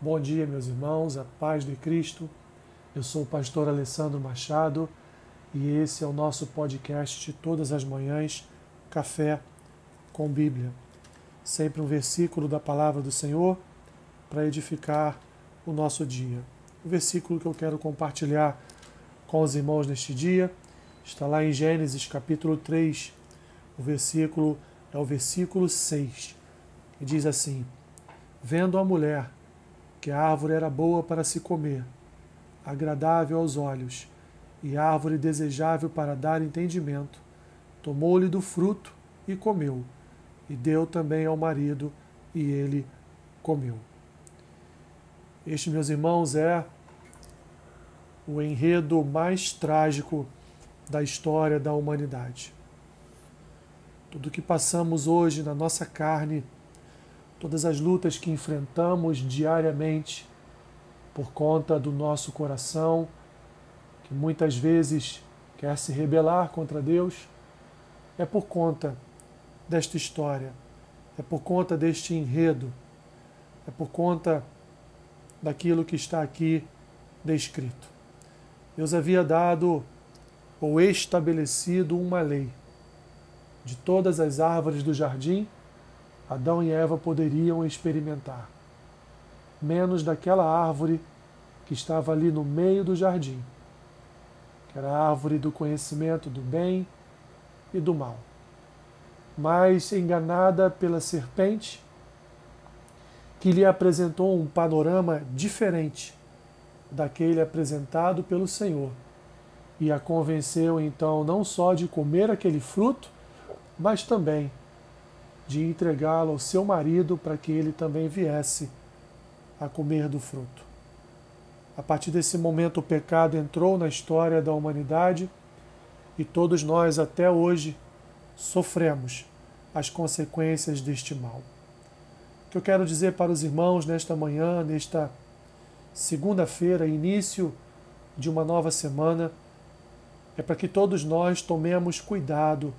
Bom dia, meus irmãos, a paz de Cristo. Eu sou o pastor Alessandro Machado e esse é o nosso podcast todas as manhãs, Café com Bíblia. Sempre um versículo da palavra do Senhor para edificar o nosso dia. O versículo que eu quero compartilhar com os irmãos neste dia está lá em Gênesis capítulo 3. O versículo é o versículo 6 e diz assim: Vendo a mulher que a árvore era boa para se comer, agradável aos olhos, e árvore desejável para dar entendimento, tomou-lhe do fruto e comeu, e deu também ao marido, e ele comeu. Este, meus irmãos, é o enredo mais trágico da história da humanidade. Tudo que passamos hoje na nossa carne todas as lutas que enfrentamos diariamente por conta do nosso coração, que muitas vezes quer se rebelar contra Deus, é por conta desta história, é por conta deste enredo, é por conta daquilo que está aqui descrito. Deus havia dado ou estabelecido uma lei de todas as árvores do jardim Adão e Eva poderiam experimentar, menos daquela árvore que estava ali no meio do jardim, que era a árvore do conhecimento do bem e do mal. Mas, enganada pela serpente, que lhe apresentou um panorama diferente daquele apresentado pelo Senhor, e a convenceu então não só de comer aquele fruto, mas também de entregá-lo ao seu marido para que ele também viesse a comer do fruto. A partir desse momento, o pecado entrou na história da humanidade e todos nós, até hoje, sofremos as consequências deste mal. O que eu quero dizer para os irmãos nesta manhã, nesta segunda-feira, início de uma nova semana, é para que todos nós tomemos cuidado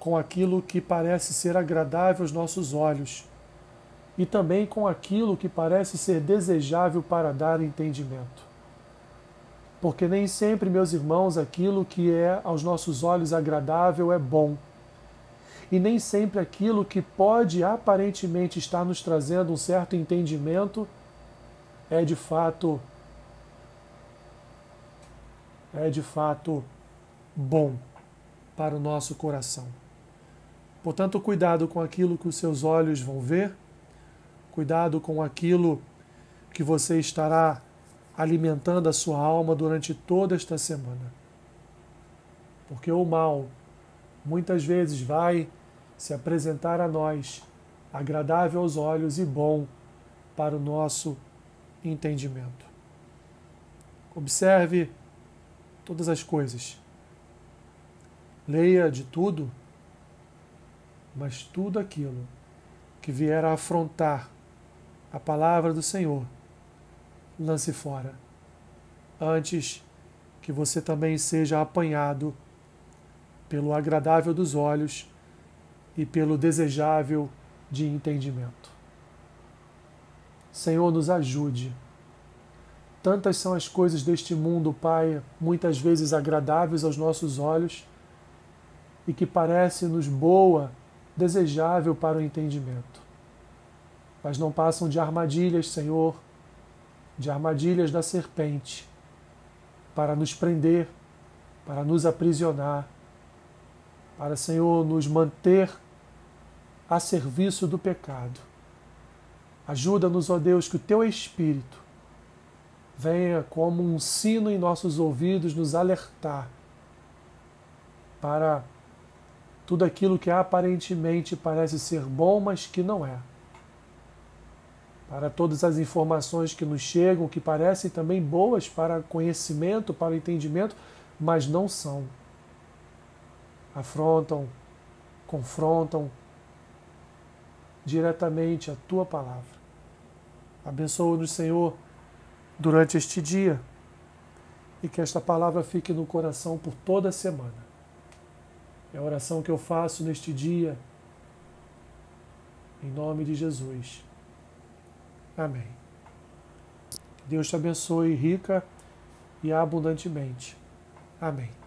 com aquilo que parece ser agradável aos nossos olhos e também com aquilo que parece ser desejável para dar entendimento. Porque nem sempre, meus irmãos, aquilo que é aos nossos olhos agradável é bom. E nem sempre aquilo que pode aparentemente estar nos trazendo um certo entendimento é de fato é de fato bom para o nosso coração. Portanto, cuidado com aquilo que os seus olhos vão ver, cuidado com aquilo que você estará alimentando a sua alma durante toda esta semana. Porque o mal muitas vezes vai se apresentar a nós agradável aos olhos e bom para o nosso entendimento. Observe todas as coisas. Leia de tudo mas tudo aquilo que vier a afrontar a palavra do Senhor, lance fora, antes que você também seja apanhado pelo agradável dos olhos e pelo desejável de entendimento. Senhor, nos ajude. Tantas são as coisas deste mundo, Pai, muitas vezes agradáveis aos nossos olhos e que parece-nos boa desejável para o entendimento. Mas não passam de armadilhas, Senhor, de armadilhas da serpente, para nos prender, para nos aprisionar, para, Senhor, nos manter a serviço do pecado. Ajuda-nos, ó Deus, que o Teu Espírito venha como um sino em nossos ouvidos nos alertar para tudo aquilo que aparentemente parece ser bom, mas que não é. Para todas as informações que nos chegam, que parecem também boas para conhecimento, para entendimento, mas não são. Afrontam, confrontam diretamente a tua palavra. Abençoa-nos, Senhor, durante este dia e que esta palavra fique no coração por toda a semana é a oração que eu faço neste dia, em nome de Jesus. Amém. Deus te abençoe rica e abundantemente. Amém.